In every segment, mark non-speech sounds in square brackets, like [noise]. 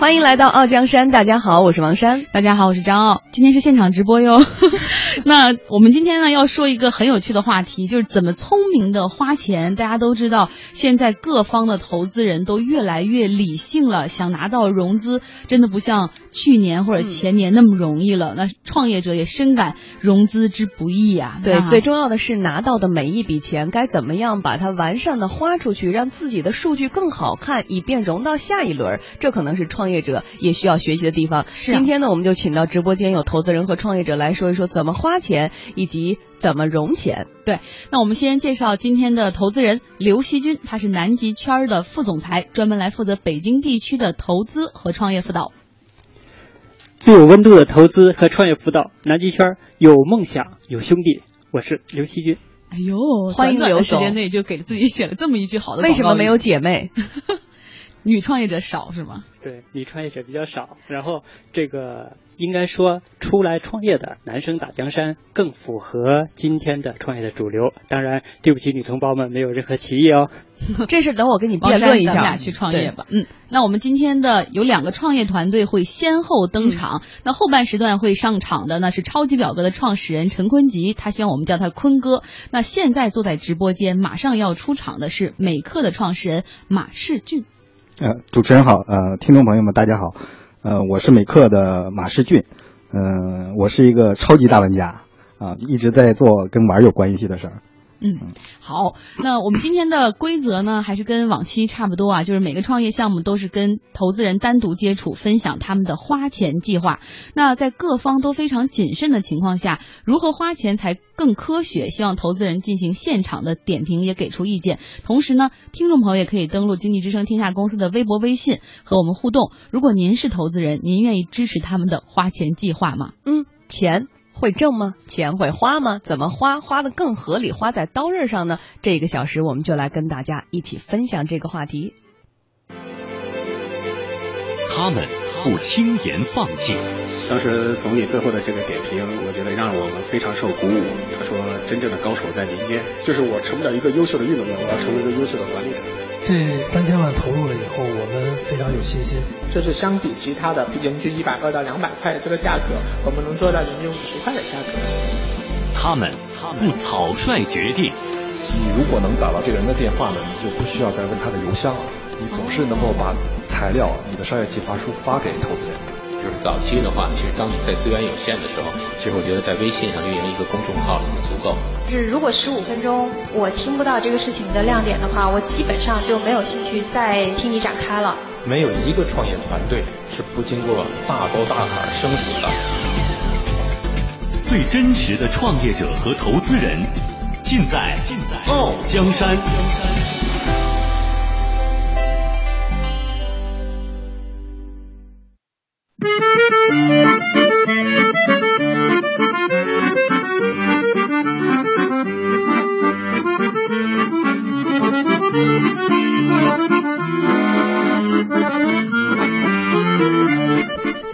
欢迎来到傲江山，大家好，我是王珊，大家好，我是张傲，今天是现场直播哟。[laughs] [laughs] 那我们今天呢要说一个很有趣的话题，就是怎么聪明的花钱。大家都知道，现在各方的投资人都越来越理性了，想拿到融资真的不像去年或者前年那么容易了。那创业者也深感融资之不易啊。对，最重要的是拿到的每一笔钱该怎么样把它完善的花出去，让自己的数据更好看，以便融到下一轮。这可能是创业者也需要学习的地方。是。今天呢，我们就请到直播间有投资人和创业者来说一说怎么花钱以及怎么融钱。对，那我们先介绍今天的投资人刘希军，他是南极圈的副总裁，专门来负责北京地区的投资和创业辅导。最有温度的投资和创业辅导，南极圈有梦想有兄弟，我是刘希军。哎呦，欢迎刘时间内就给自己写了这么一句好的。为什么没有姐妹？[laughs] 女创业者少是吗？对，女创业者比较少。然后这个应该说，出来创业的男生打江山更符合今天的创业的主流。当然，对不起女同胞们，没有任何歧义哦。这事等我跟你辩论一下。咱俩去创业吧。嗯，那我们今天的有两个创业团队会先后登场。那后半时段会上场的呢是超级表格的创始人陈坤吉，他希望我们叫他坤哥。那现在坐在直播间，马上要出场的是美克的创始人马世俊。呃，主持人好，呃，听众朋友们大家好，呃，我是美克的马世俊，呃，我是一个超级大玩家，啊，一直在做跟玩有关系的事儿。嗯，好，那我们今天的规则呢，还是跟往期差不多啊，就是每个创业项目都是跟投资人单独接触，分享他们的花钱计划。那在各方都非常谨慎的情况下，如何花钱才更科学？希望投资人进行现场的点评，也给出意见。同时呢，听众朋友也可以登录经济之声天下公司的微博、微信和我们互动。如果您是投资人，您愿意支持他们的花钱计划吗？嗯，钱。会挣吗？钱会花吗？怎么花？花的更合理？花在刀刃上呢？这个小时我们就来跟大家一起分享这个话题。他们不轻言放弃。当时总理最后的这个点评，我觉得让我们非常受鼓舞。他说：“真正的高手在民间，就是我成不了一个优秀的运动员，我要成为一个优秀的管理者。”这三千万投入了以后，我们非常有信心。就是相比其他的人均一百二到两百块的这个价格，我们能做到人均五十块的价格。他们不草率决定。你如果能打到这个人的电话呢，你就不需要再问他的邮箱了。你总是能够把材料、你的商业计划书发给投资人。就是早期的话，其实当你在资源有限的时候，其实我觉得在微信上运营一个公众号已经足够。就是如果十五分钟我听不到这个事情的亮点的话，我基本上就没有兴趣再听你展开了。没有一个创业团队是不经过大沟大坎生死的。最真实的创业者和投资人，尽在尽在傲江山。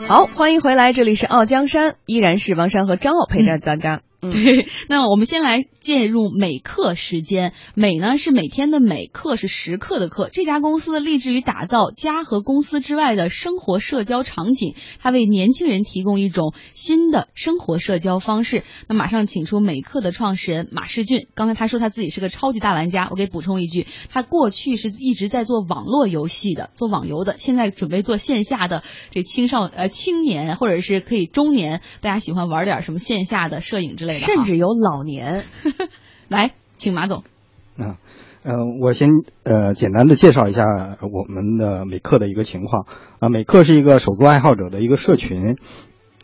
好，欢迎回来，这里是傲江山，依然是王山和张傲陪着大家。对，那我们先来进入美课时间。美呢是每天的美，课是时刻的课。这家公司立志于打造家和公司之外的生活社交场景，它为年轻人提供一种新的生活社交方式。那马上请出美课的创始人马世俊。刚才他说他自己是个超级大玩家，我给补充一句，他过去是一直在做网络游戏的，做网游的，现在准备做线下的。这青少呃青年或者是可以中年，大家喜欢玩点什么线下的摄影之类的。甚至有老年，[laughs] 来，请马总。嗯，呃，我先呃简单的介绍一下我们的美克的一个情况啊。美克是一个手作爱好者的一个社群，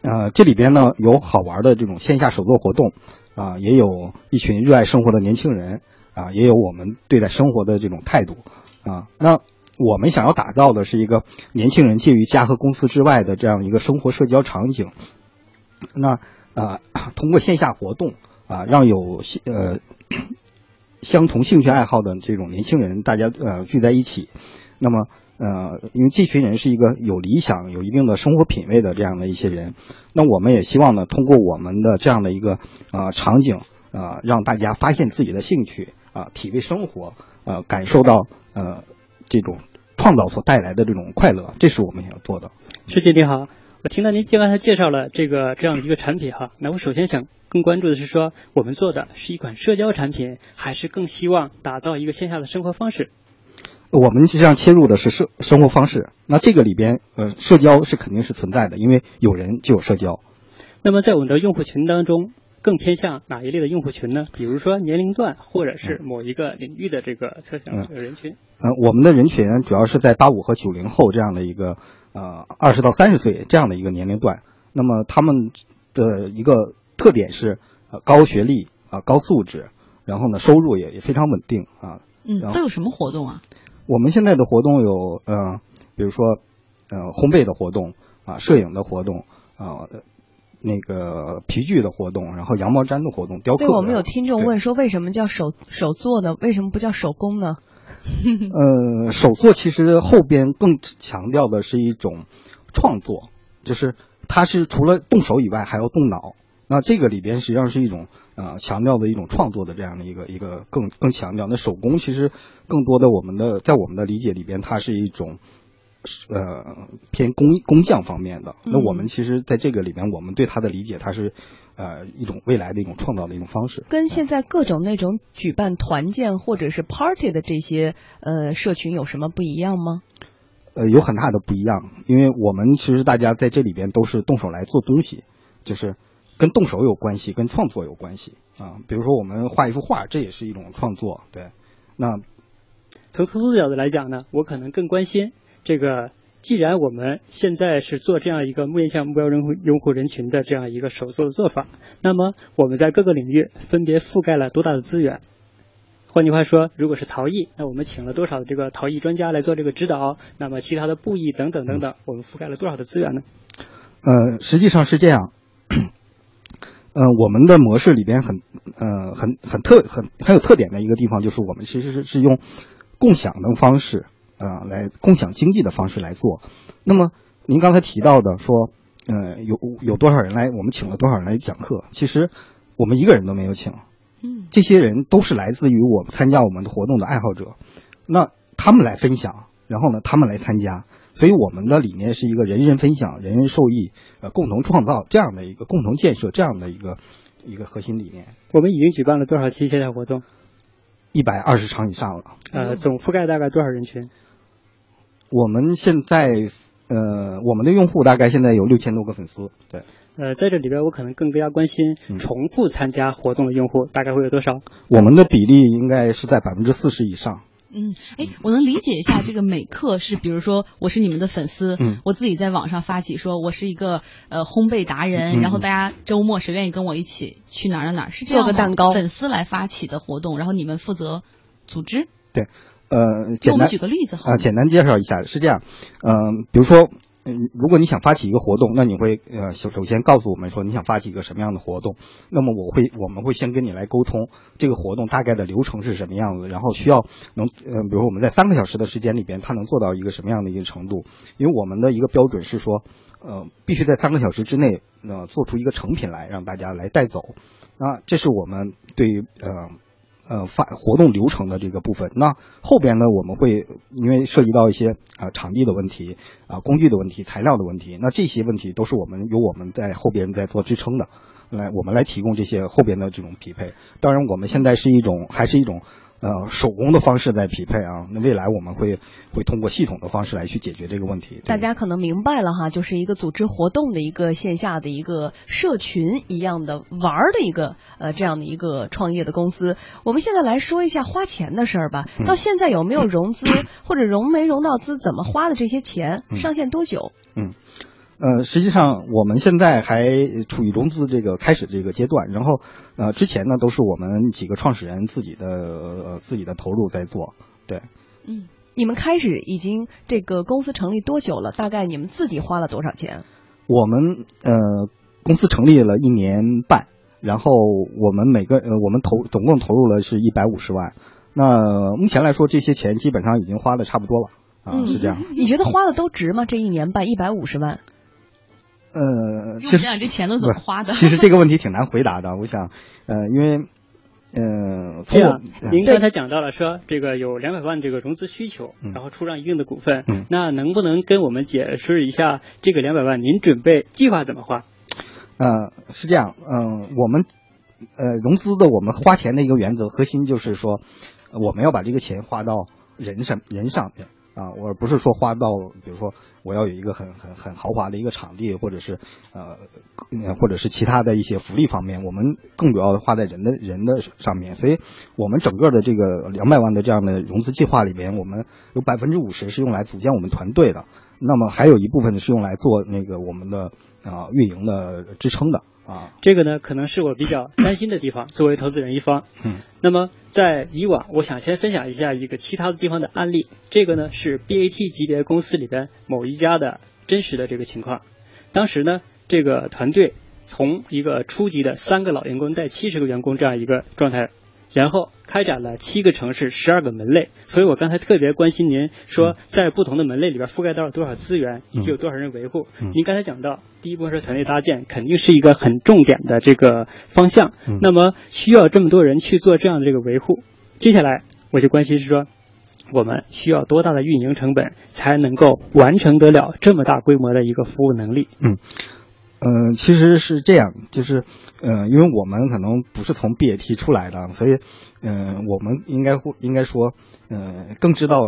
呃，这里边呢有好玩的这种线下手作活动啊，也有一群热爱生活的年轻人啊，也有我们对待生活的这种态度啊。那我们想要打造的是一个年轻人介于家和公司之外的这样一个生活社交场景。那。啊，通过线下活动啊，让有呃相同兴趣爱好的这种年轻人，大家呃聚在一起。那么呃，因为这群人是一个有理想、有一定的生活品味的这样的一些人，那我们也希望呢，通过我们的这样的一个啊场景啊，让大家发现自己的兴趣啊，体味生活，呃，感受到呃这种创造所带来的这种快乐，这是我们要做的。师姐你好，听到您刚才介绍了这个这样的一个产品哈，那我首先想更关注的是说，我们做的是一款社交产品，还是更希望打造一个线下的生活方式？我们实际上切入的是生生活方式，那这个里边呃，社交是肯定是存在的，因为有人就有社交。那么在我们的用户群当中，更偏向哪一类的用户群呢？比如说年龄段，或者是某一个领域的这个侧向人群。嗯，我们的人群主要是在八五和九零后这样的一个呃二十到三十岁这样的一个年龄段。那么他们的一个特点是呃高学历啊、高素质，然后呢收入也也非常稳定啊。嗯，都有什么活动啊？我们现在的活动有呃，比如说呃烘焙的活动啊，摄影的活动啊。那个皮具的活动，然后羊毛毡的活动，雕刻。对，我们有听众问说，为什么叫手手做呢？为什么不叫手工呢？[laughs] 呃，手作其实后边更强调的是一种创作，就是它是除了动手以外还要动脑。那这个里边实际上是一种呃强调的一种创作的这样的一个一个更更强调。那手工其实更多的我们的在我们的理解里边，它是一种。呃，偏工工匠方面的，那我们其实在这个里面，我们对它的理解，它是呃一种未来的一种创造的一种方式。跟现在各种那种举办团建或者是 party 的这些呃社群有什么不一样吗？呃，有很大的不一样，因为我们其实大家在这里边都是动手来做东西，就是跟动手有关系，跟创作有关系啊。比如说我们画一幅画，这也是一种创作。对，那从投资角度来讲呢，我可能更关心。这个，既然我们现在是做这样一个面向目标人户用户人群的这样一个手作的做法，那么我们在各个领域分别覆盖了多大的资源？换句话说，如果是陶艺，那我们请了多少的这个陶艺专家来做这个指导？那么其他的布艺等等等等，我们覆盖了多少的资源呢？呃，实际上是这样，[coughs] 呃，我们的模式里边很呃很很特很很有特点的一个地方，就是我们其实是是用共享的方式。啊，来共享经济的方式来做。那么您刚才提到的说，呃，有有多少人来，我们请了多少人来讲课？其实我们一个人都没有请。嗯，这些人都是来自于我们参加我们的活动的爱好者。那他们来分享，然后呢，他们来参加。所以我们的理念是一个人人分享、人人受益、呃，共同创造这样的一个共同建设这样的一个一个核心理念。我们已经举办了多少期线下活动？一百二十场以上了。呃，总覆盖大概多少人群？我们现在，呃，我们的用户大概现在有六千多个粉丝，对。呃，在这里边，我可能更加关心重复参加活动的用户大概会有多少？我们的比例应该是在百分之四十以上。嗯，哎，我能理解一下，这个每课是，比如说我是你们的粉丝，嗯，我自己在网上发起说我是一个呃烘焙达人，然后大家周末谁愿意跟我一起去哪儿哪儿哪儿，是做个蛋糕，粉丝来发起的活动，然后你们负责组织。对。呃，简单举个例子啊，简单介绍一下，是这样，嗯，比如说，嗯，如果你想发起一个活动，那你会呃首首先告诉我们说你想发起一个什么样的活动，那么我会我们会先跟你来沟通这个活动大概的流程是什么样子，然后需要能呃，比如说我们在三个小时的时间里边，它能做到一个什么样的一个程度，因为我们的一个标准是说，呃，必须在三个小时之内呃做出一个成品来让大家来带走，那这是我们对于呃。呃，发活动流程的这个部分，那后边呢，我们会因为涉及到一些啊场地的问题啊工具的问题、材料的问题，那这些问题都是我们由我们在后边在做支撑的，来我们来提供这些后边的这种匹配。当然，我们现在是一种还是一种。呃，手工的方式在匹配啊，那未来我们会会通过系统的方式来去解决这个问题。大家可能明白了哈，就是一个组织活动的一个线下的一个社群一样的玩儿的一个呃这样的一个创业的公司。我们现在来说一下花钱的事儿吧。到现在有没有融资或者融没融到资？怎么花的这些钱？上线多久？嗯。呃，实际上我们现在还处于融资这个开始这个阶段，然后呃，之前呢都是我们几个创始人自己的呃自己的投入在做，对。嗯，你们开始已经这个公司成立多久了？大概你们自己花了多少钱？我们呃公司成立了一年半，然后我们每个呃我们投总共投入了是一百五十万，那目前来说这些钱基本上已经花的差不多了啊，是这样。你觉得花的都值吗？这一年半一百五十万？呃，其实这钱都怎么花的？其实这个问题挺难回答的。我想，呃，因为嗯，这样，您刚才讲到了说这个有两百万这个融资需求，嗯、然后出让一定的股份，嗯、那能不能跟我们解释一下这个两百万您准备计划怎么花？呃，是这样，嗯、呃，我们呃融资的我们花钱的一个原则核心就是说，我们要把这个钱花到人上人上面。啊，我不是说花到，比如说我要有一个很很很豪华的一个场地，或者是呃，或者是其他的一些福利方面，我们更主要的花在人的人的上面。所以，我们整个的这个两百万的这样的融资计划里边，我们有百分之五十是用来组建我们团队的，那么还有一部分是用来做那个我们的啊、呃、运营的支撑的啊。这个呢，可能是我比较担心的地方。作为投资人一方，嗯，那么在以往，我想先分享一下一个其他的地方的案例。这个呢是 BAT 级别公司里边某一家的真实的这个情况。当时呢，这个团队从一个初级的三个老员工带七十个员工这样一个状态，然后开展了七个城市、十二个门类。所以我刚才特别关心您说，在不同的门类里边覆盖到了多少资源，以及有多少人维护。嗯、您刚才讲到，第一波是团队搭建，肯定是一个很重点的这个方向。嗯、那么需要这么多人去做这样的这个维护，接下来我就关心是说。我们需要多大的运营成本才能够完成得了这么大规模的一个服务能力？嗯，嗯，其实是这样，就是呃，因为我们可能不是从 BAT 出来的，所以嗯、我们应该会应该说，呃，更知道。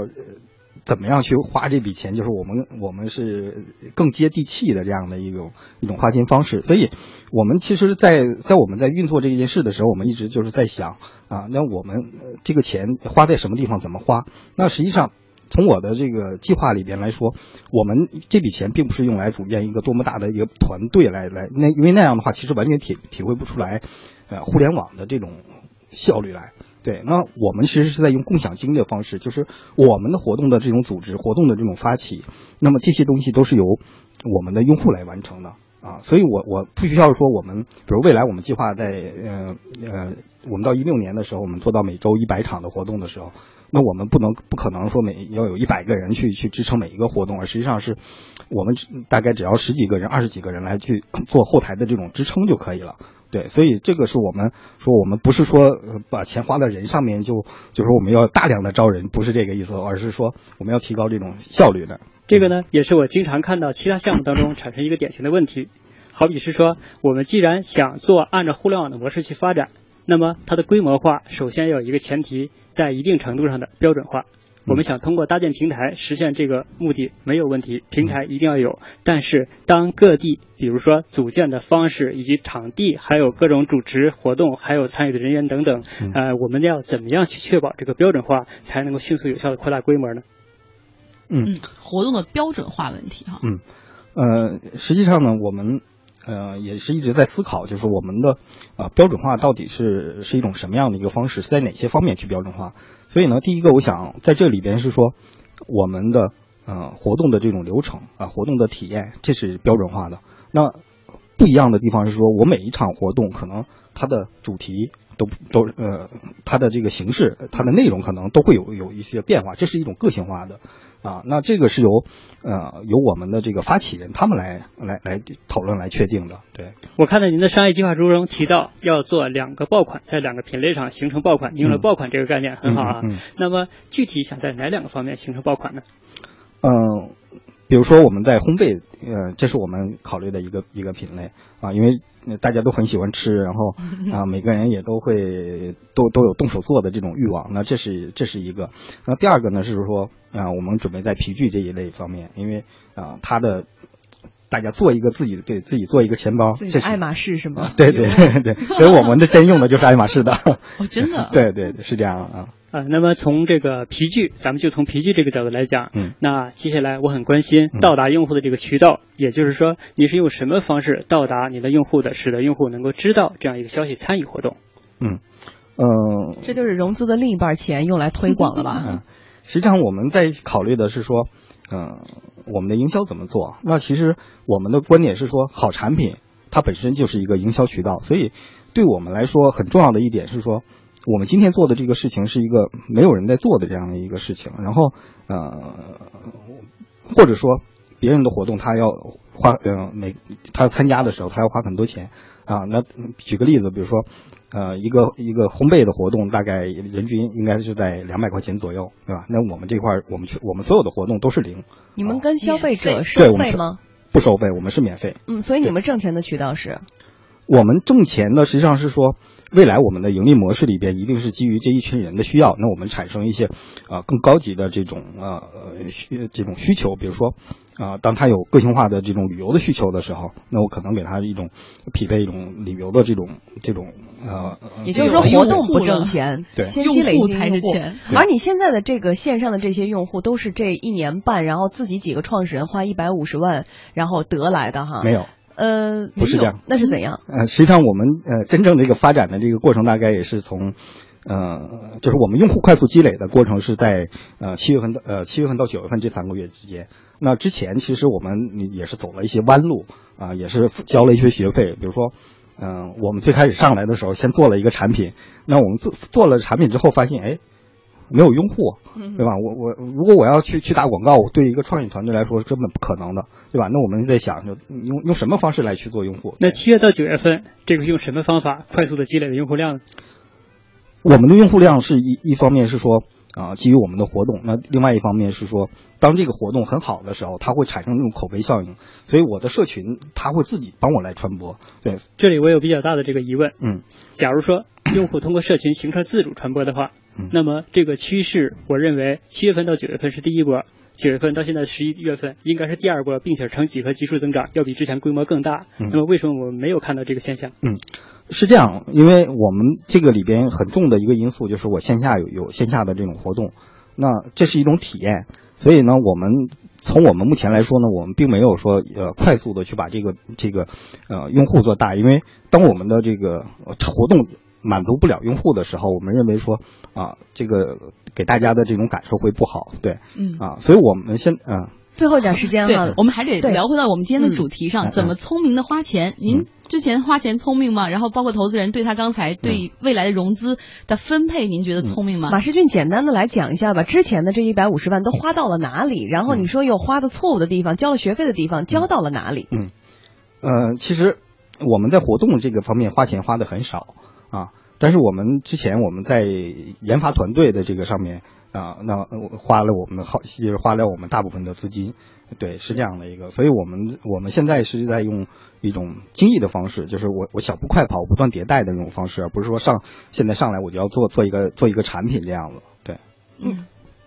怎么样去花这笔钱？就是我们我们是更接地气的这样的一种一种花钱方式。所以，我们其实在，在在我们在运作这件事的时候，我们一直就是在想啊，那我们这个钱花在什么地方，怎么花？那实际上，从我的这个计划里边来说，我们这笔钱并不是用来组建一个多么大的一个团队来来，那因为那样的话，其实完全体体会不出来，呃，互联网的这种效率来。对，那我们其实是在用共享经济的方式，就是我们的活动的这种组织、活动的这种发起，那么这些东西都是由我们的用户来完成的啊。所以我我不需要说我们，比如未来我们计划在呃呃，我们到一六年的时候，我们做到每周一百场的活动的时候，那我们不能不可能说每要有一百个人去去支撑每一个活动，而实际上是我们大概只要十几个人、二十几个人来去做后台的这种支撑就可以了。对，所以这个是我们说，我们不是说把钱花在人上面就就是我们要大量的招人，不是这个意思，而是说我们要提高这种效率的。这个呢，也是我经常看到其他项目当中产生一个典型的问题，好比是说，我们既然想做按照互联网的模式去发展，那么它的规模化首先要有一个前提，在一定程度上的标准化。我们想通过搭建平台实现这个目的没有问题，平台一定要有。但是当各地，比如说组建的方式以及场地，还有各种主持活动，还有参与的人员等等，呃，我们要怎么样去确保这个标准化，才能够迅速有效的扩大规模呢？嗯，活动的标准化问题哈。嗯，呃，实际上呢，我们。呃，也是一直在思考，就是我们的呃标准化到底是是一种什么样的一个方式，是在哪些方面去标准化？所以呢，第一个我想在这里边是说，我们的呃活动的这种流程啊、活动的体验，这是标准化的。那不一样的地方是说，我每一场活动可能它的主题都都呃它的这个形式、它的内容可能都会有有一些变化，这是一种个性化的。啊，那这个是由呃由我们的这个发起人他们来来来讨论来确定的。对，我看到您的商业计划书中提到要做两个爆款，在两个品类上形成爆款，用了爆款这个概念很好啊。嗯嗯嗯、那么具体想在哪两个方面形成爆款呢？嗯、呃，比如说我们在烘焙，呃，这是我们考虑的一个一个品类啊，因为大家都很喜欢吃，然后啊每个人也都会都都有动手做的这种欲望，那这是这是一个。那第二个呢是说啊，我们准备在皮具这一类方面，因为啊它的。大家做一个自己给自己做一个钱包，这是爱马仕是吗？对对对对，所以我们的真用的就是爱马仕的。哦，真的？[laughs] 对对是这样啊。啊，那么从这个皮具，咱们就从皮具这个角度来讲，嗯，那接下来我很关心到达用户的这个渠道，嗯、也就是说，你是用什么方式到达你的用户的，使得用户能够知道这样一个消息，参与活动？嗯嗯、呃，这就是融资的另一半钱用来推广了吧？嗯，实际上我们在考虑的是说，嗯、呃，我们的营销怎么做？那其实我们的观点是说，好产品它本身就是一个营销渠道，所以对我们来说很重要的一点是说。我们今天做的这个事情是一个没有人在做的这样的一个事情，然后呃，或者说别人的活动他要花呃每他参加的时候他要花很多钱啊。那举个例子，比如说呃，一个一个烘焙的活动，大概人均应该是在两百块钱左右，对吧？那我们这块儿，我们去我们所有的活动都是零。你们跟消费者对收费吗？不收费，我们是免费。嗯，所以你们挣钱的渠道是？我们挣钱呢，实际上是说，未来我们的盈利模式里边一定是基于这一群人的需要，那我们产生一些啊、呃更高级的这种啊呃需这种需求，比如说啊、当他有个性化的这种旅游的需求的时候，那我可能给他一种匹配一种旅游的这种这种呃，呃也就是说，活动不挣钱，对先积累才些用户是钱。而你现在的这个线上的这些用户，都是这一年半，然后自己几个创始人花一百五十万，然后得来的哈？没有。呃，不是这样，那是怎样？呃，实际上我们呃真正这个发展的这个过程，大概也是从，呃，就是我们用户快速积累的过程是在呃七月份到呃七月份到九月份这三个月之间。那之前其实我们也是走了一些弯路啊、也是交了一些学费，比如说。嗯、我们最开始上来的时候，先做了一个产品。那我们做做了产品之后，发现，哎，没有用户，对吧？我我如果我要去去打广告，对一个创意团队来说是根本不可能的，对吧？那我们在想，就用用什么方式来去做用户？那七月到九月份，这个用什么方法快速的积累了用户量呢？我们的用户量是一一方面是说啊、基于我们的活动，那另外一方面是说，当这个活动很好的时候，它会产生那种口碑效应，所以我的社群它会自己帮我来传播。对，这里我有比较大的这个疑问，嗯，假如说用户通过社群形成自主传播的话，嗯那么这个趋势，我认为七月份到九月份是第一波，九月份到现在十一月份应该是第二波，并且呈几何级数增长，要比之前规模更大。嗯那么为什么我们没有看到这个现象？嗯，是这样，因为我们这个里边很重的一个因素就是我线下有有线下的这种活动，那这是一种体验，所以呢，我们从我们目前来说呢，我们并没有说呃快速的去把这个这个呃用户做大，因为当我们的这个呃活动满足不了用户的时候，我们认为说啊这个给大家的这种感受会不好，对，嗯啊，所以我们先啊。最后一点时间对哈，，我们还得聊回到我们今天的主题上，嗯怎么聪明的花钱？您嗯之前花钱聪明吗？然后包括投资人对他刚才对未来的融资的分配，您觉得聪明吗？马世俊简单的来讲一下吧，之前的这一百五十万都花到了哪里？然后你说又花的错误的地方，交了学费的地方，交到了哪里？嗯，呃，其实我们在活动这个方面花钱花的很少啊，但是我们之前我们在研发团队的这个上面啊，那呃花了我们好，就是花了我们大部分的资金，对，是这样的一个，所以我们我们现在是在用一种精益的方式，就是我我小步快跑，不断迭代的那种方式，而不是说上现在上来我就要做做一个做一个产品这样子，对。嗯，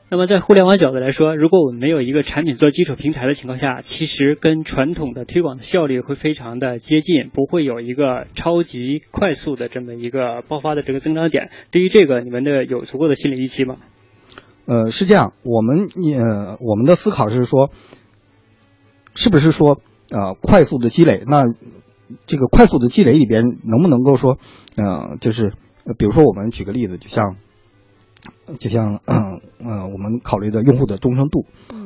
那么在互联网角度来说，如果我们没有一个产品做基础平台的情况下，其实跟传统的推广的效率会非常的接近，不会有一个超级快速的这么一个爆发的这个增长点。对于这个，你们的有足够的心理预期吗？呃，是这样，我们呃，我们的思考是说，是不是说呃快速的积累？那这个快速的积累里边能不能够说，呃，就是比如说我们举个例子，就像就像嗯呃我们考虑的用户的忠诚度，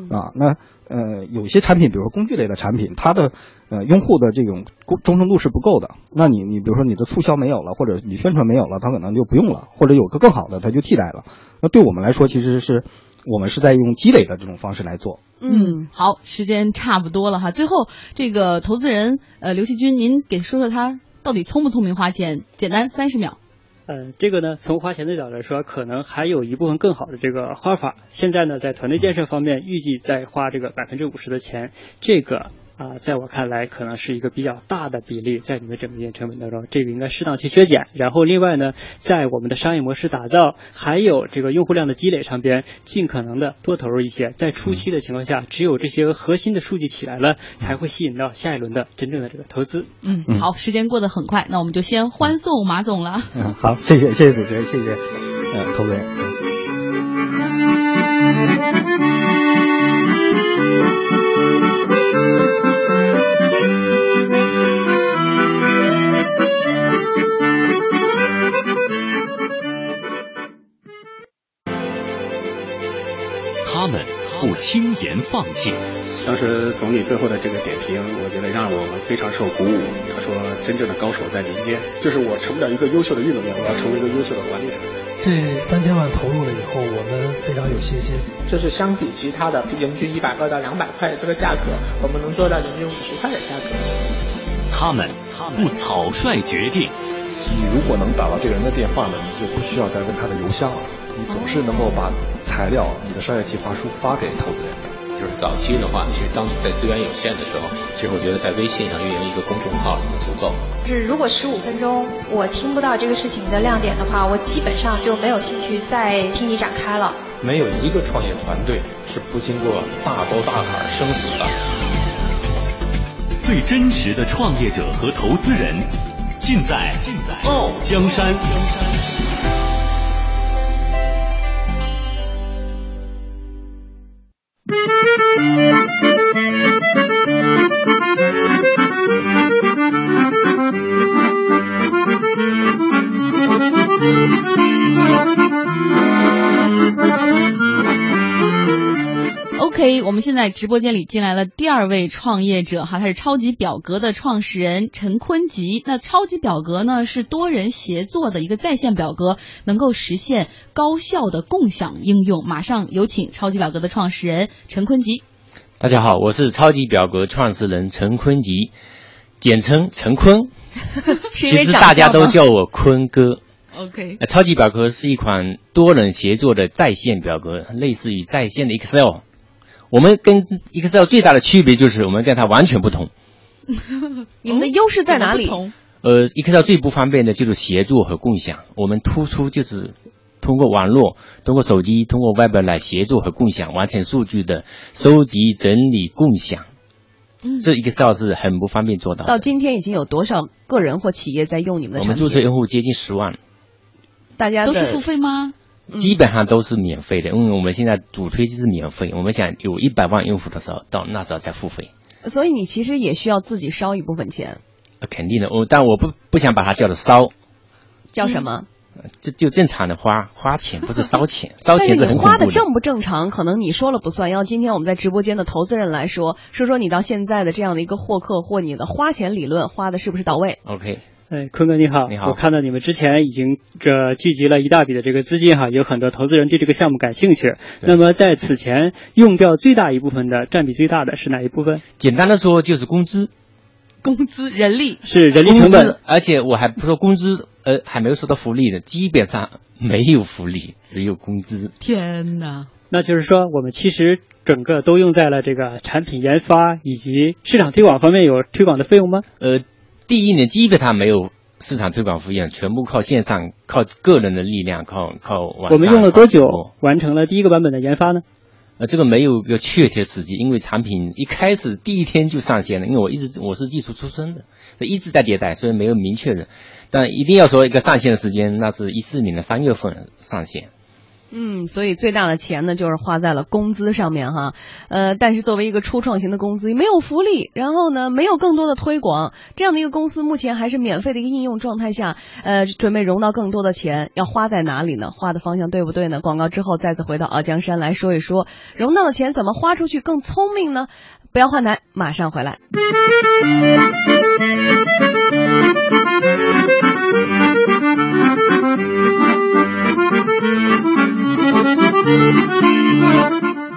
啊，那呃有些产品，比如说工具类的产品，它的呃用户的这种忠忠诚度是不够的。那你你比如说你的促销没有了，或者你宣传没有了，它可能就不用了，或者有个更好的，它就替代了。那对我们来说，其实是我们是在用积累的这种方式来做。嗯，好，时间差不多了哈。最后，这个投资人呃刘细军，您给说说他到底聪不聪明花钱？简单三十秒。嗯，这个呢，从花钱的角度来说，可能还有一部分更好的这个花法。现在呢，在团队建设方面，预计再花这个百分之五十的钱，这个啊、在我看来，可能是一个比较大的比例在你们整个营业成本当中，这个应该适当去削减。然后另外呢，在我们的商业模式打造，还有这个用户量的积累上边，尽可能的多投入一些。在初期的情况下，只有这些核心的数据起来了，才会吸引到下一轮的真正的这个投资。嗯，好，时间过得很快，那我们就先欢送马总了。嗯，好，谢谢谢谢主持人，谢谢呃投资人。不轻言放弃。当时总理最后的这个点评，我觉得让我们非常受鼓舞。他说：“真正的高手在民间，就是我成不了一个优秀的运动员，我要成为一个优秀的管理者。”这三千万投入了以后，我们非常有信心。就是相比其他的人均一百二到两百块的这个价格，我们能做到人均五十块的价格。他们不草率决定，你如果能打到这个人的电话呢，你就不需要再问他的邮箱了，你总是能够把材料、你的商业计划书发给投资人。就是早期的话，其实当你在资源有限的时候，其实我觉得在微信上运营一个公众号已经足够。就是如果十五分钟我听不到这个事情的亮点的话，我基本上就没有兴趣再听你展开了。没有一个创业团队是不经过大沟大坎生死的。最真实的创业者和投资人，尽在尽在傲江山。现在直播间里进来了第二位创业者哈，他是超级表格的创始人陈坤吉。那超级表格呢是多人协作的一个在线表格，能够实现高效的共享应用。马上有请超级表格的创始人陈坤吉。大家好，我是超级表格创始人陈坤吉，简称陈坤。[laughs] 其实大家都叫我坤哥。OK，呃超级表格是一款多人协作的在线表格，类似于在线的 Excel。我们跟 Excel 最大的区别就是我们跟它完全不同。[laughs] 你们的优势在哪里？呃，Excel 最不方便的就是协作和共享，我们突出就是通过网络、通过手机、通过 Web 来协作和共享，完成数据的收集、整理、共享。嗯这 Excel 是很不方便做到。到今天已经有多少个人或企业在用你们的我们？注册用户接近十万，大家都是付费吗？基本上都是免费的，因为我们现在主推就是免费。我们想有一百万用户的时候，到那时候再付费。所以你其实也需要自己烧一部分钱，呃肯定的，我但我不不想把它叫做烧，叫什么？这就正常的花花钱，不是烧钱，[laughs] 烧钱是你花的。正不正常，可能你说了不算。要今天我们在直播间的投资人来说，说说你到现在的这样的一个获客或你的花钱理论花的是不是到位？OK，哎，坤哥你好，你好我看到你们之前已经这聚集了一大笔的这个资金哈，有很多投资人对这个项目感兴趣。那么在此前用掉最大一部分的占比最大的是哪一部分？简单的说就是工资，工资、人力是人力成本，而且我还不说工资，呃，还没有说到福利的，基本上没有福利，只有工资。天哪！那就是说，我们其实整个都用在了这个产品研发以及市场推广方面，有推广的费用吗？呃，第一年基本上没有市场推广费用，全部靠线上，靠个人的力量，靠靠网。我们用了多久完成了第一个版本的研发呢？呃，这个没有一个确切时机，因为产品一开始第一天就上线了，因为我一直我是技术出身的，一直在迭代，所以没有明确的。但一定要说一个上线的时间，那是一四年的三月份上线。嗯，所以最大的钱呢，就是花在了工资上面哈。呃，但是作为一个初创型的公司，没有福利，然后呢，没有更多的推广，这样的一个公司，目前还是免费的一个应用状态下，呃，准备融到更多的钱，要花在哪里呢？花的方向对不对呢？广告之后再次回到傲江山来说一说，融到的钱怎么花出去更聪明呢？不要换台，马上回来。[laughs]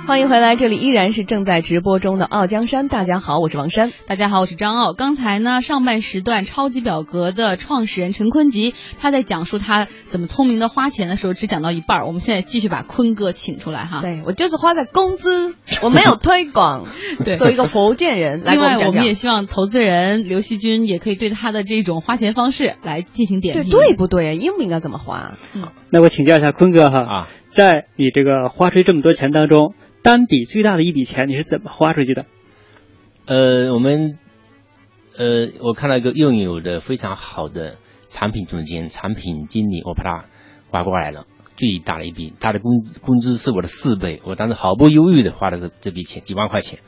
欢迎回来，这里依然是正在直播中的《傲江山》。大家好，我是王珊。大家好，我是张傲。刚才呢，上半时段超级表格的创始人陈坤吉，他在讲述他怎么聪明的花钱的时候，只讲到一半儿。我们现在继续把坤哥请出来哈。对我就是花在工资，我没有推广。[laughs] 对，作为一个福建人，来另外我们也希望投资人刘惜君也可以对他的这种花钱方式来进行点对评。对不对？应不应该怎么花？嗯，那我请教一下坤哥哈，啊，在你这个花出去这么多钱当中，单笔最大的一笔钱你是怎么花出去的？呃，我们呃，我看到一个拥有的非常好的产品总监、产品经理，我把他挖过来了。最大的一笔，他的工工资是我的四倍，我当时毫不犹豫的花了这这笔钱，几万块钱。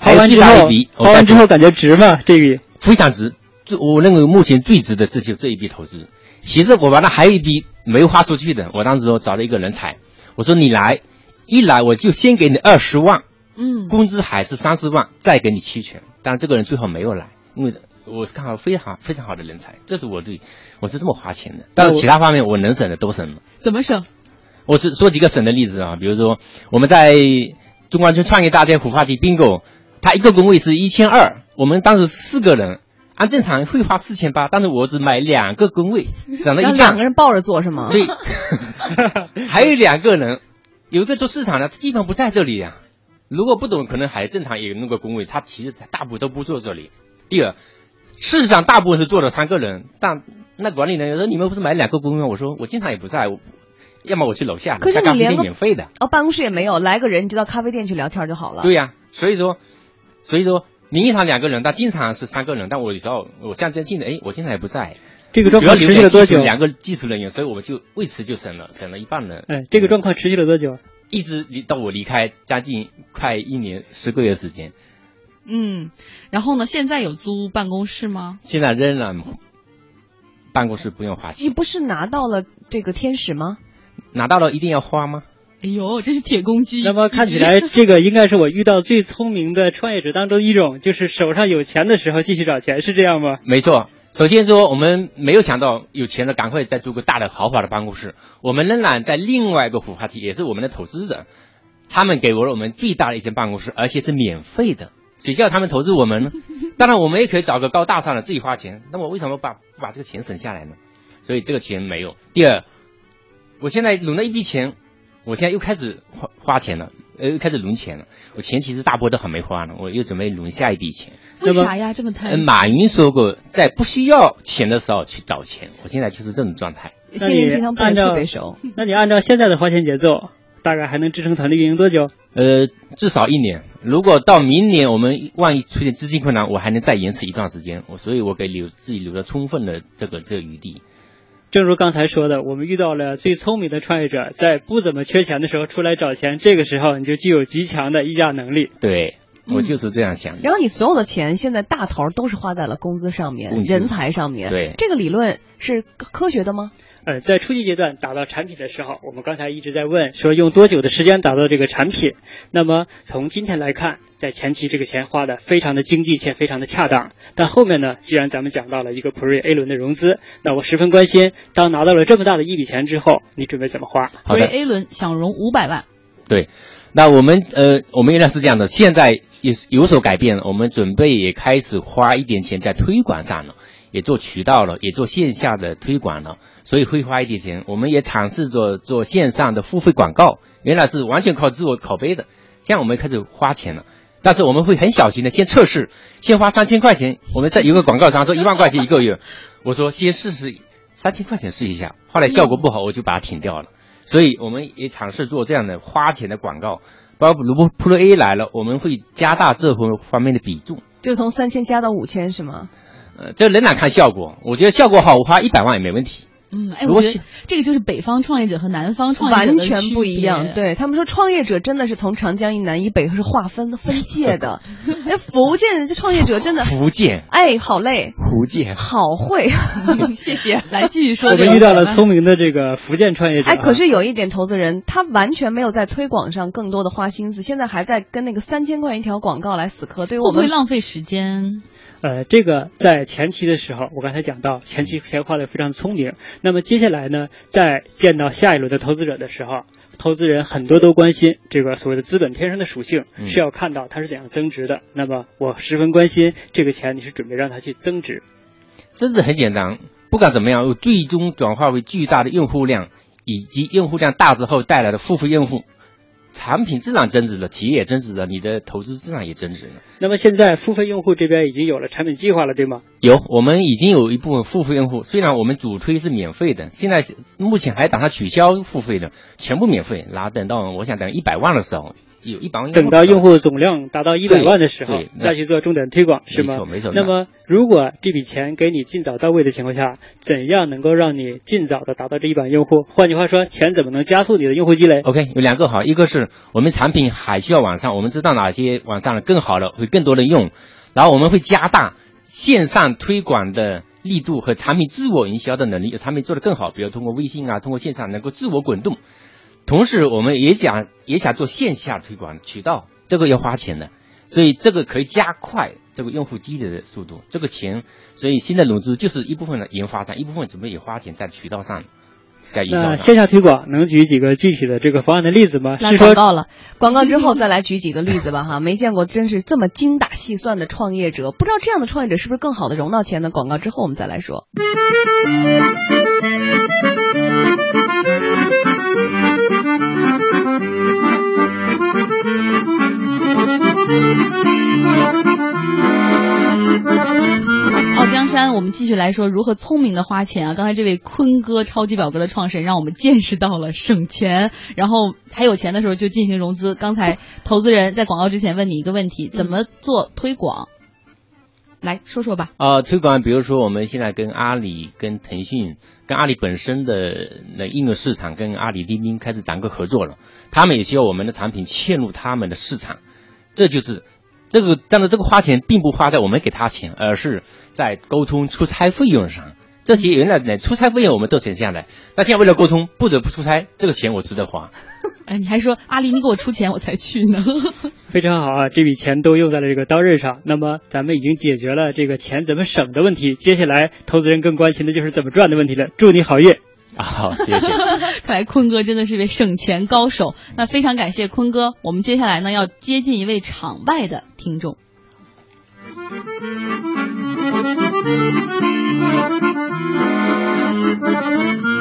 花完之后花完之后感觉值吗？这笔非常值。最我认为目前最值的，这就这一笔投资。其实我完了还有一笔没花出去的，我当时我找了一个人才，我说你来，一来我就先给你二十万，嗯，工资还是三十万，再给你期权。但这个人最后没有来，因为我是看好非常非常好的人才，这是我对我是这么花钱的。但是其他方面我能省的都省了。怎么省？我是说几个省的例子啊，比如说我们在中关村创业大街虎发地 bingo，他一个工位是一千二，我们当时四个人，按正常会花四千八，但是我只买两个工位，[laughs] 省了一半。两个人抱着坐是吗？对，[laughs] 还有两个人，有一个做市场的，基本不在这里呀、如果不懂，可能还正常也有那个工位，他其实大部分都不坐这里。第二，事实上大部分是坐了三个人，但那管理人员说你们不是买两个工位吗？我说我经常也不在，我要么我去楼下，可是你连免费的。哦，办公室也没有，来个人你就到咖啡店去聊天就好了。对呀、所以说，所以说名义上两个人，但经常是三个人，但我有时候我象征性的，哎，我经常也不在。这个状况主要持续了多久两个技术人员，所以我们就为此就省了省了一半了。哎，这个状况持续了多久？一直离到我离开将近快一年十个月时间，嗯，然后呢？现在有租办公室吗？现在仍然办公室不用花钱。你不是拿到了这个天使吗？拿到了一定要花吗？哎呦，这是铁公鸡。那么看起来，这个应该是我遇到最聪明的创业者当中一种，就是手上有钱的时候继续找钱，是这样吗？没错。首先说，我们没有想到有钱了赶快再租个大的豪华的办公室，我们仍然在另外一个孵化器，也是我们的投资人，他们给我了我们最大的一间办公室，而且是免费的。谁叫他们投资我们呢？[laughs] 当然，我们也可以找个高大上的自己花钱。那我为什么把不把这个钱省下来呢？所以这个钱没有。第二，我现在轮了一笔钱，我现在又开始花花钱了，呃，又开始轮钱了。我钱其实大波都还没花呢，我又准备轮下一笔钱。为啥呀？这么呃贪？马云说过，在不需要钱的时候去找钱。我现在就是这种状态。那你按照那你按照现在的花钱节奏，大概还能支撑团队运营多久？呃，至少一年。如果到明年我们万一出现资金困难，我还能再延迟一段时间。我所以，我给留自己留了充分的这个这个余地。正如刚才说的，我们遇到了最聪明的创业者，在不怎么缺钱的时候出来找钱，这个时候你就具有极强的议价能力。对，我就是这样想的。然后你所有的钱现在大头都是花在了工资上面、人才上面。对这个理论是科科学的吗？呃，在初级阶段打造产品的时候，我们刚才一直在问说用多久的时间打造这个产品。那么从今天来看，在前期这个钱花的非常的经济且非常的恰当。但后面呢，既然咱们讲到了一个普瑞 A 轮的融资，那我十分关心，当拿到了这么大的一笔钱之后，你准备怎么花？普瑞，A 轮想融五百万。对，那我们呃，我们原来是这样的，现在也是有所改变了。我们准备也开始花一点钱在推广上了，也做渠道了，也做线下的推广了，所以会花一点钱。我们也尝试着做线上的付费广告，原来是完全靠自我口碑的，现在我们开始花钱了。但是我们会很小心的先测试，先花三千块钱。我们在有个广告商说一万块钱一个月，我说先试试三千块钱试一下，后来效果不好我就把它停掉了。所以我们也尝试做这样的花钱的广告，包括如果 Pro A 来了，我们会加大这方方面的比重。就从三千加到五千是吗？呃，这仍然看效果，我觉得效果好，我花一百万也没问题。嗯，哎，我觉得这个就是北方创业者和南方创业者完全不一样。对他们说，创业者真的是从长江以南以北是划分分界的。[laughs] 哎，福建这创业者真的，福建，哎，好累，福建好会，[laughs] 谢谢。来继续说我。们遇到了聪明的这个福建创业者啊。哎，可是有一点，投资人他完全没有在推广上更多的花心思，现在还在跟那个三千块一条广告来死磕，对于我会不会浪费时间？呃，这个在前期的时候，我刚才讲到前期钱花的非常聪明。那么接下来呢，在见到下一轮的投资者的时候，投资人很多都关心这个所谓的资本天生的属性，嗯是要看到它是怎样增值的。那么我十分关心这个钱，你是准备让它去增值？增值很简单，不管怎么样，最终转化为巨大的用户量，以及用户量大之后带来的付费用户。产品自然增值了，企业也增值了，你的投资自然也增值了。那么现在付费用户这边已经有了产品计划了，对吗？有，我们已经有一部分付费用户，虽然我们主推是免费的，现在目前还打算取消付费的，全部免费。然后等到我想等一百万的时候，有一百万等到用户总量达到一百万的时候再去做重点推广，是吗？没错没错那么，如果这笔钱给你尽早到位的情况下，怎样能够让你尽早的达到这一百万用户？换句话说，钱怎么能加速你的用户积累？OK，有两个好，一个是我们产品还需要往上，我们知道哪些往上更好了，会更多人用，然后我们会加大线上推广的力度和产品自我营销的能力，产品做得更好，比如通过微信啊，通过线上能够自我滚动。同时，我们也想也想做线下推广渠道，这个要花钱的，所以这个可以加快这个用户积累的速度。这个钱，所以新的融资就是一部分的研发上，一部分准备也花钱在渠道上。在营销那。线下推广能举几个具体的这个方案的例子吗？来是广告了，广告之后再来举几个例子吧 [laughs] 哈，没见过真是这么精打细算的创业者，不知道这样的创业者是不是更好的融到钱呢？广告之后我们再来说。山，我们继续来说如何聪明的花钱啊！刚才这位坤哥超级表哥的创始人，让我们见识到了省钱，然后还有钱的时候就进行融资。刚才投资人在广告之前问你一个问题：怎么做推广？来说说吧。呃，推广，比如说我们现在跟阿里、跟腾讯、跟阿里本身的那应用市场，跟阿里钉钉开始展开合作了，他们也需要我们的产品嵌入他们的市场，这就是这个，但是这个花钱并不花在我们给他钱，而是在沟通出差费用上。这些原来的出差费用我们都省下来，那现在为了沟通不得不出差，这个钱我值得花。[laughs] 哎，你还说阿里，你给我出钱我才去呢。[laughs] 非常好啊，这笔钱都用在了这个刀刃上。那么咱们已经解决了这个钱怎么省的问题，接下来投资人更关心的就是怎么赚的问题了。祝你好运！啊，[laughs] 好，谢谢。[laughs] 看来坤哥真的是位省钱高手。那非常感谢坤哥。我们接下来呢要接近一位场外的听众。[laughs]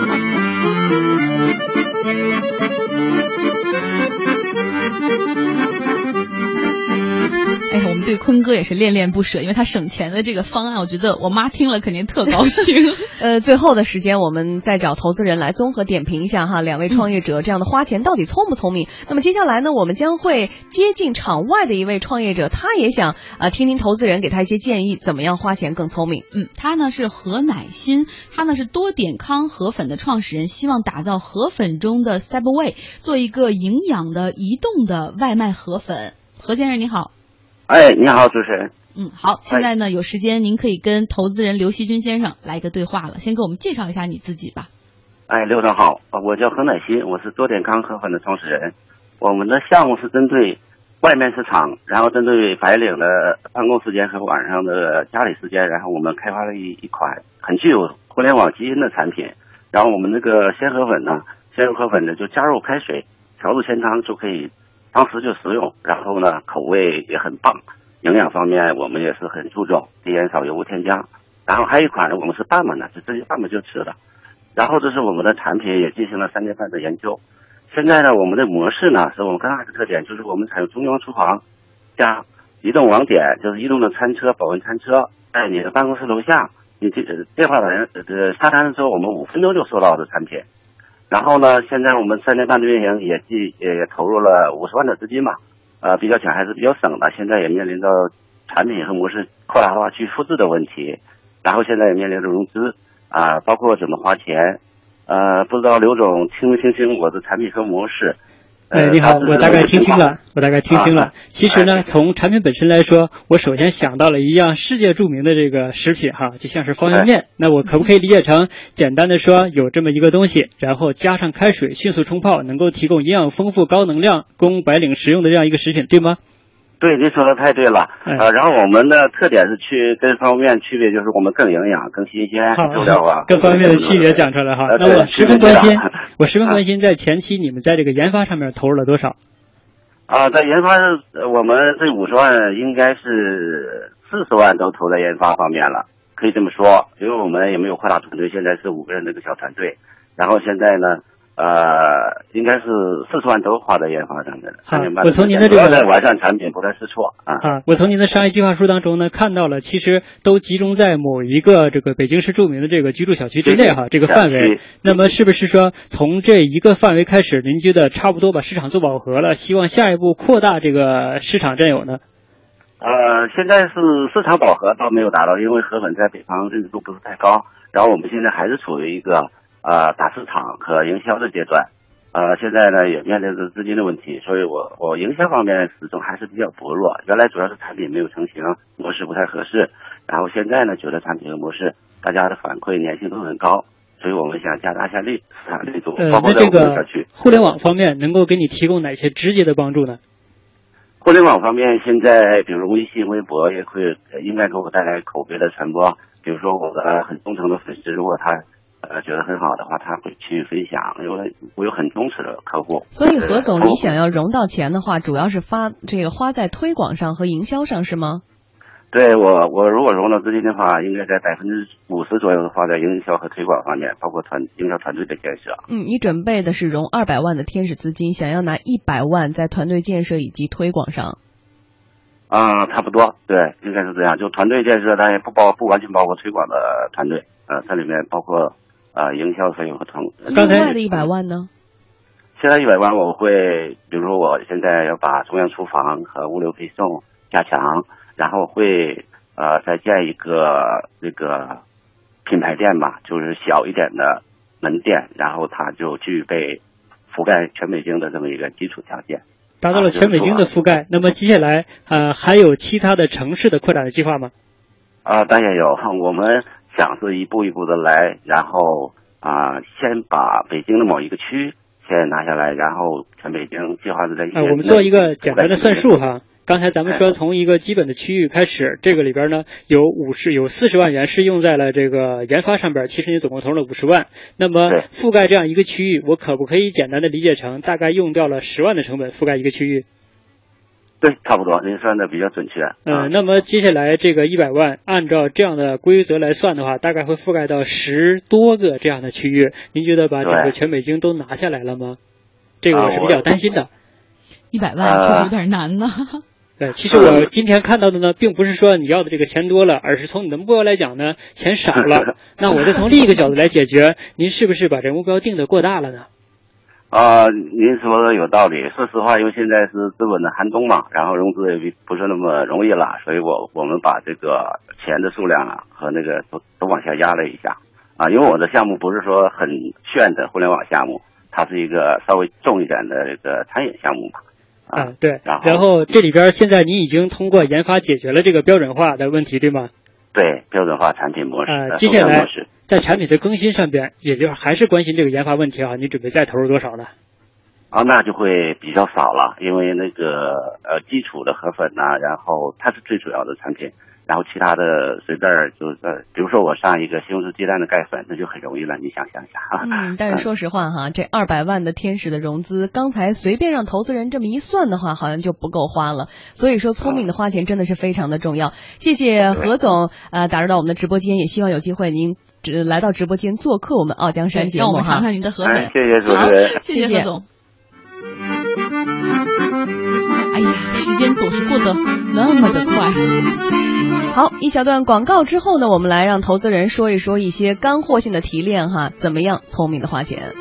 们对坤哥也是恋恋不舍，因为他省钱的这个方案，我觉得我妈听了肯定特高兴。[laughs] 呃，最后的时间，我们再找投资人来综合点评一下哈，两位创业者这样的花钱到底聪不聪明？那么接下来呢，我们将会接近场外的一位创业者，他也想啊、呃、听听投资人给他一些建议，怎么样花钱更聪明？嗯，他呢是何乃馨，他呢是多点康河粉的创始人，希望打造河粉中的 Subway，做一个营养的移动的外卖河粉。何先生你好。哎，你好，主持人。嗯，好，现在呢有时间，您可以跟投资人刘锡军先生来一个对话了。先给我们介绍一下你自己吧。哎，刘总好，我叫何乃新，我是多点康河粉的创始人。我们的项目是针对外面市场，然后针对白领的办公时间和晚上的家里时间，然后我们开发了一一款很具有互联网基因的产品。然后我们那个鲜河粉呢，鲜肉河粉呢就加入开水调入鲜汤就可以当时就食用，然后呢口味也很棒。营养方面我们也是很注重，低盐少油无添加。然后还有一款呢，我们是拌拌的，就直接拌拌就吃了。然后这是我们的产品也进行了三年半的研究。现在呢，我们的模式呢是我们更大的特点，就是我们采用中央厨房加移动网点，就是移动的餐车、保温餐车，在你的办公室楼下，你这电话打人呃下单的时候，我们五分钟就收到的产品。然后呢，现在我们三年半的运营也既也也投入了五十万的资金嘛。呃，比较浅还是比较省的，现在也面临着产品和模式扩大化去复制的问题，然后现在也面临着融资啊、包括怎么花钱，呃，不知道刘总听没听清我的产品和模式？哎，你好，我大概听清了，我大概听清了。其实呢，从产品本身来说，我首先想到了一样世界著名的这个食品哈，就像是方便面。那我可不可以理解成简单的说，有这么一个东西，然后加上开水，迅速冲泡，能够提供营养丰富、高能量，供白领食用的这样一个食品，对吗？对，您说的太对了。呃，然后我们的特点是区跟方便面区别就是我们更营养、更新鲜。[laughs] 各方面的区别讲出来哈。呃那 [laughs] 我十分关心我十分关心，在前期你们在这个研发上面投入了多少？啊，在研发呃我们这五十万应该是四十万都投在研发方面了，可以这么说，因为我们也没有扩大团队，现在是五个人的一个小团队，然后现在呢，呃，应该是四十万都花在研发上面了。我从您的这个主要在完善产品，不断试错啊。啊，我从您的商业计划书当中呢看到了，其实都集中在某一个这个北京市著名的这个居住小区之内哈，这个范围。那么是不是说从这一个范围开始，您觉得差不多把市场做饱和了，希望下一步扩大这个市场占有呢？呃，现在是市场饱和，倒没有达到，因为河粉在北方认知度不是太高。然后我们现在还是处于一个呃打市场和营销的阶段。呃，现在呢也面临着资金的问题，所以我我营销方面始终还是比较薄弱。原来主要是产品没有成型，模式不太合适。然后现在呢，觉得产品和模式大家的反馈粘性都很高，所以我们想加大一下力市场力度，呃，包括这个我们的小区。互联网方面能够给你提供哪些直接的帮助呢？互联网方面，现在比如微信、微博也会呃应该给我带来口碑的传播。比如说我的很忠诚的粉丝，如果他呃觉得很好的话，他会去分享，因为我有很忠实的客户。所以何总，你想要融到钱的话，主要是发这个花在推广上和营销上是吗？对我，我如果融到资金的话，应该在百分之五十左右的花在营销和推广方面，包括团营销团队的建设。嗯，你准备的是融二百万的天使资金，想要拿一百万在团队建设以及推广上。啊，差不多，对，应该是这样。就团队建设，但也不包不完全包括推广的团队，呃，这里面包括呃营销费用和团。另外的一百万呢？现在一百万，我会，比如说我现在要把中央厨房和物流配送加强。然后会呃再建一个那个品牌店吧，就是小一点的门店，然后它就具备覆盖全北京的这么一个基础条件，达到了全北京的覆盖。那么接下来呃还有其他的城市的扩展的计划吗？啊，当然有，我们想是一步一步的来，然后啊先把北京的某一个区先拿下来，然后全北京计划是在啊，我们做一个简单的算术哈。刚才咱们说从一个基本的区域开始，这个里边呢有五十有四十万元是用在了这个研发上边，其实你总共投入了五十万。那么覆盖这样一个区域，我可不可以简单的理解成大概用掉了十万的成本覆盖一个区域？对，差不多，您算的比较准确。嗯，那么接下来这个一百万，按照这样的规则来算的话，大概会覆盖到十多个这样的区域。您觉得把整个全北京都拿下来了吗？这个我是比较担心的。一百万确实有点难呢。[laughs] 对，其实我今天看到的呢，并不是说你要的这个钱多了，而是从你的目标来讲呢，钱少了。[laughs] 那我再从另一个角度来解决，您是不是把这个目标定的过大了呢？啊，您说的有道理。说实话，因为现在是资本的寒冬嘛，然后融资也不是那么容易了，所以我我们把这个钱的数量啊和那个都都往下压了一下啊，因为我的项目不是说很炫的互联网项目，它是一个稍微重一点的这个餐饮项目嘛。啊，对，然后这里边现在你已经通过研发解决了这个标准化的问题，对吗？对，标准化产品模式。呃，接下来在产品的更新上边，也就是还是关心这个研发问题啊，你准备再投入多少呢？啊，那就会比较少了，因为那个呃基础的河粉呐，然后它是最主要的产品。然后其他的随便就呃，比如说我上一个西红柿鸡蛋的盖粉，那就很容易了，你想象一下哈。嗯，但是说实话哈，这二百万的天使的融资，刚才随便让投资人这么一算的话，好像就不够花了。所以说，聪明的花钱真的是非常的重要。谢谢何总呃打入到我们的直播间，也希望有机会您来到直播间做客我们傲江山节目哈让我们尝尝您的河粉。谢谢主持人，谢谢何总。哎呀，时间总是过得那么的快。好，一小段广告之后呢，我们来让投资人说一说一些干货性的提炼哈，怎么样聪明的花钱。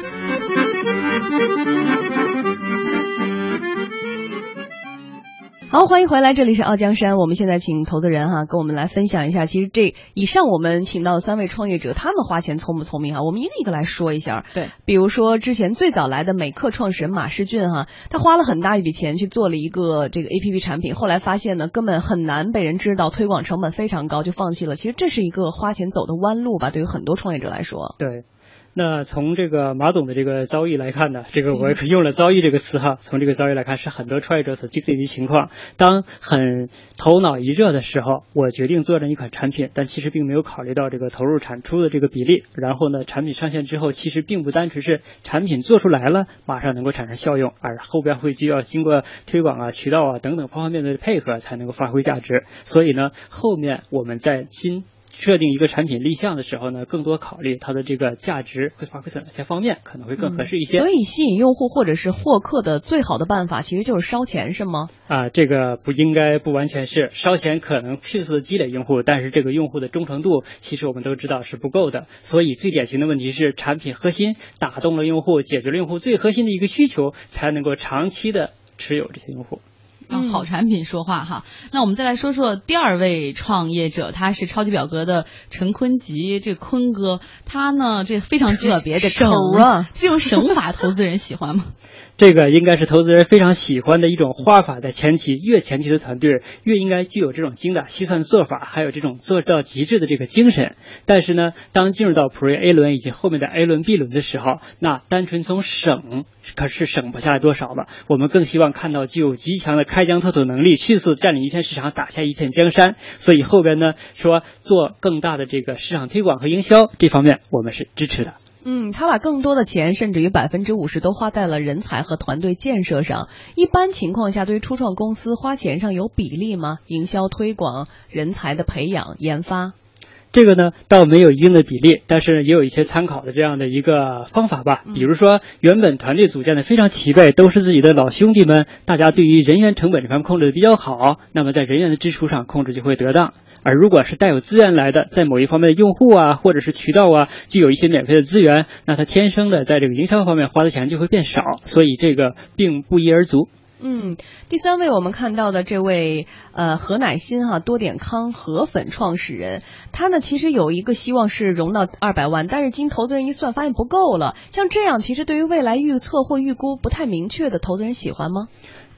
好，欢迎回来，这里是傲江山。我们现在请投资人哈，跟我们来分享一下。其实这以上我们请到的三位创业者，他们花钱聪不聪明哈？我们一个一个来说一下。对，比如说之前最早来的美克创始人马世俊哈，他花了很大一笔钱去做了一个这个 A P P 产品，后来发现呢，根本很难被人知道，推广成本非常高，就放弃了。其实这是一个花钱走的弯路吧，对于很多创业者来说。对。那从这个马总的这个遭遇来看呢，这个我用了“遭遇”这个词哈。从这个遭遇来看，是很多创业者所经历的情况。当很头脑一热的时候，我决定做这么一款产品，但其实并没有考虑到这个投入产出的这个比例。然后呢，产品上线之后，其实并不单纯是产品做出来了马上能够产生效用，而后边会需要经过推广啊、渠道啊等等方方面面的配合才能够发挥价值。所以呢，后面我们在新。设定一个产品立项的时候呢，更多考虑它的这个价值会发挥在哪些方面，可能会更合适一些。所以吸引用户或者是获客的最好的办法，其实就是烧钱，是吗？啊，这个不应该不完全是烧钱，可能迅速的积累用户，但是这个用户的忠诚度，其实我们都知道是不够的。所以最典型的问题是产品核心打动了用户，解决了用户最核心的一个需求，才能够长期的持有这些用户。让好产品说话哈，那我们再来说说第二位创业者，他是超级表格的陈坤吉，这坤哥，他呢这非常特别的省啊，[laughs] 这种省法投资人喜欢吗？这个应该是投资人非常喜欢的一种花法，在前期越前期的团队越应该具有这种精打细算的做法，还有这种做到极致的这个精神。但是呢，当进入到普瑞 A 轮以及后面的 A 轮、B 轮的时候，那单纯从省可是省不下来多少了。我们更希望看到具有极强的开疆拓土能力，迅速占领一片市场，打下一片江山。所以后边呢，说做更大的这个市场推广和营销这方面，我们是支持的。嗯，他把更多的钱，甚至于百分之五十都花在了人才和团队建设上。一般情况下，对于初创公司花钱上有比例吗？营销推广、人才的培养、研发。这个呢，倒没有一定的比例，但是也有一些参考的这样的一个方法吧。比如说，原本团队组建的非常齐备，都是自己的老兄弟们，大家对于人员成本这方面控制的比较好，那么在人员的支出上控制就会得当。而如果是带有资源来的，在某一方面的用户啊，或者是渠道啊，具有一些免费的资源，那他天生的在这个营销方面花的钱就会变少，所以这个并不一而足。嗯，第三位我们看到的这位呃何乃馨哈多点康河粉创始人，他呢其实有一个希望是融到二百万，但是经投资人一算发现不够了。像这样，其实对于未来预测或预估不太明确的投资人喜欢吗？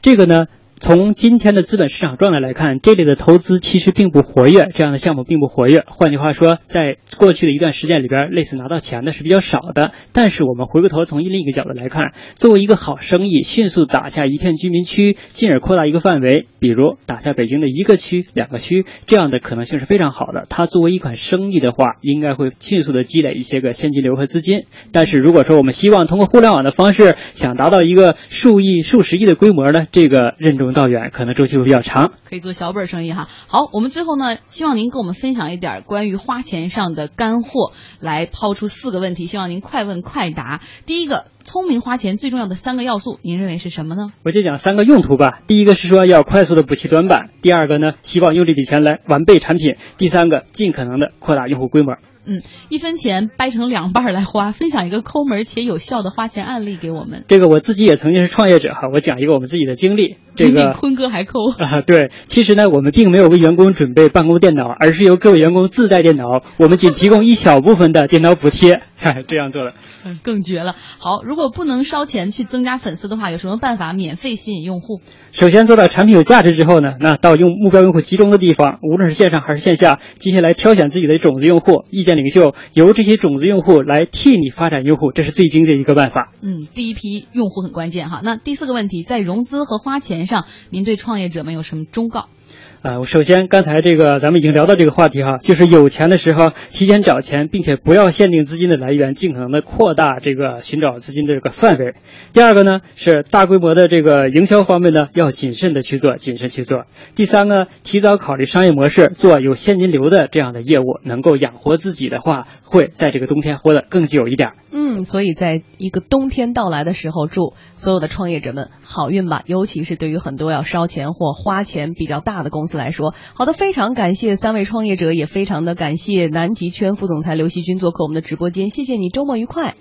这个呢？从今天的资本市场状态来看，这类的投资其实并不活跃，这样的项目并不活跃。换句话说，在过去的一段时间里边，类似拿到钱的是比较少的。但是我们回过头从另一个角度来看，作为一个好生意，迅速打下一片居民区，进而扩大一个范围，比如打下北京的一个区、两个区，这样的可能性是非常好的。它作为一款生意的话，应该会迅速的积累一些个现金流和资金。但是如果说我们希望通过互联网的方式想达到一个数亿、数十亿的规模呢，这个任重道远，可能周期会比较长，可以做小本生意哈。好，我们最后呢，希望您跟我们分享一点关于花钱上的干货，来抛出四个问题，希望您快问快答。第一个，聪明花钱最重要的三个要素，您认为是什么呢？我就讲三个用途吧。第一个是说要快速的补齐短板，第二个呢，希望用这笔钱来完备产品，第三个尽可能的扩大用户规模。嗯，一分钱掰成两半来花，分享一个抠门且有效的花钱案例给我们。这个我自己也曾经是创业者哈，我讲一个我们自己的经历。这个坤哥还抠啊？[laughs] 对，其实呢，我们并没有为员工准备办公电脑，而是由各位员工自带电脑，我们仅提供一小部分的电脑补贴，[laughs] 这样做的。嗯，更绝了。好，如果不能烧钱去增加粉丝的话，有什么办法免费吸引用户？首先做到产品有价值之后呢，那到用目标用户集中的地方，无论是线上还是线下，接下来挑选自己的种子用户、意见领袖，由这些种子用户来替你发展用户，这是最经济的一个办法。嗯，第一批用户很关键哈。那第四个问题，在融资和花钱上，您对创业者们有什么忠告？呃，首先刚才这个咱们已经聊到这个话题哈，就是有钱的时候提前找钱，并且不要限定资金的来源，尽可能的扩大这个寻找资金的这个范围。第二个呢是大规模的这个营销方面呢要谨慎的去做，谨慎去做。第三个，提早考虑商业模式，做有现金流的这样的业务，能够养活自己的话，会在这个冬天活得更久一点。嗯，所以在一个冬天到来的时候，祝所有的创业者们好运吧，尤其是对于很多要烧钱或花钱比较大的公司。来说，好的，非常感谢三位创业者，也非常的感谢南极圈副总裁刘希军做客我们的直播间，谢谢你，周末愉快。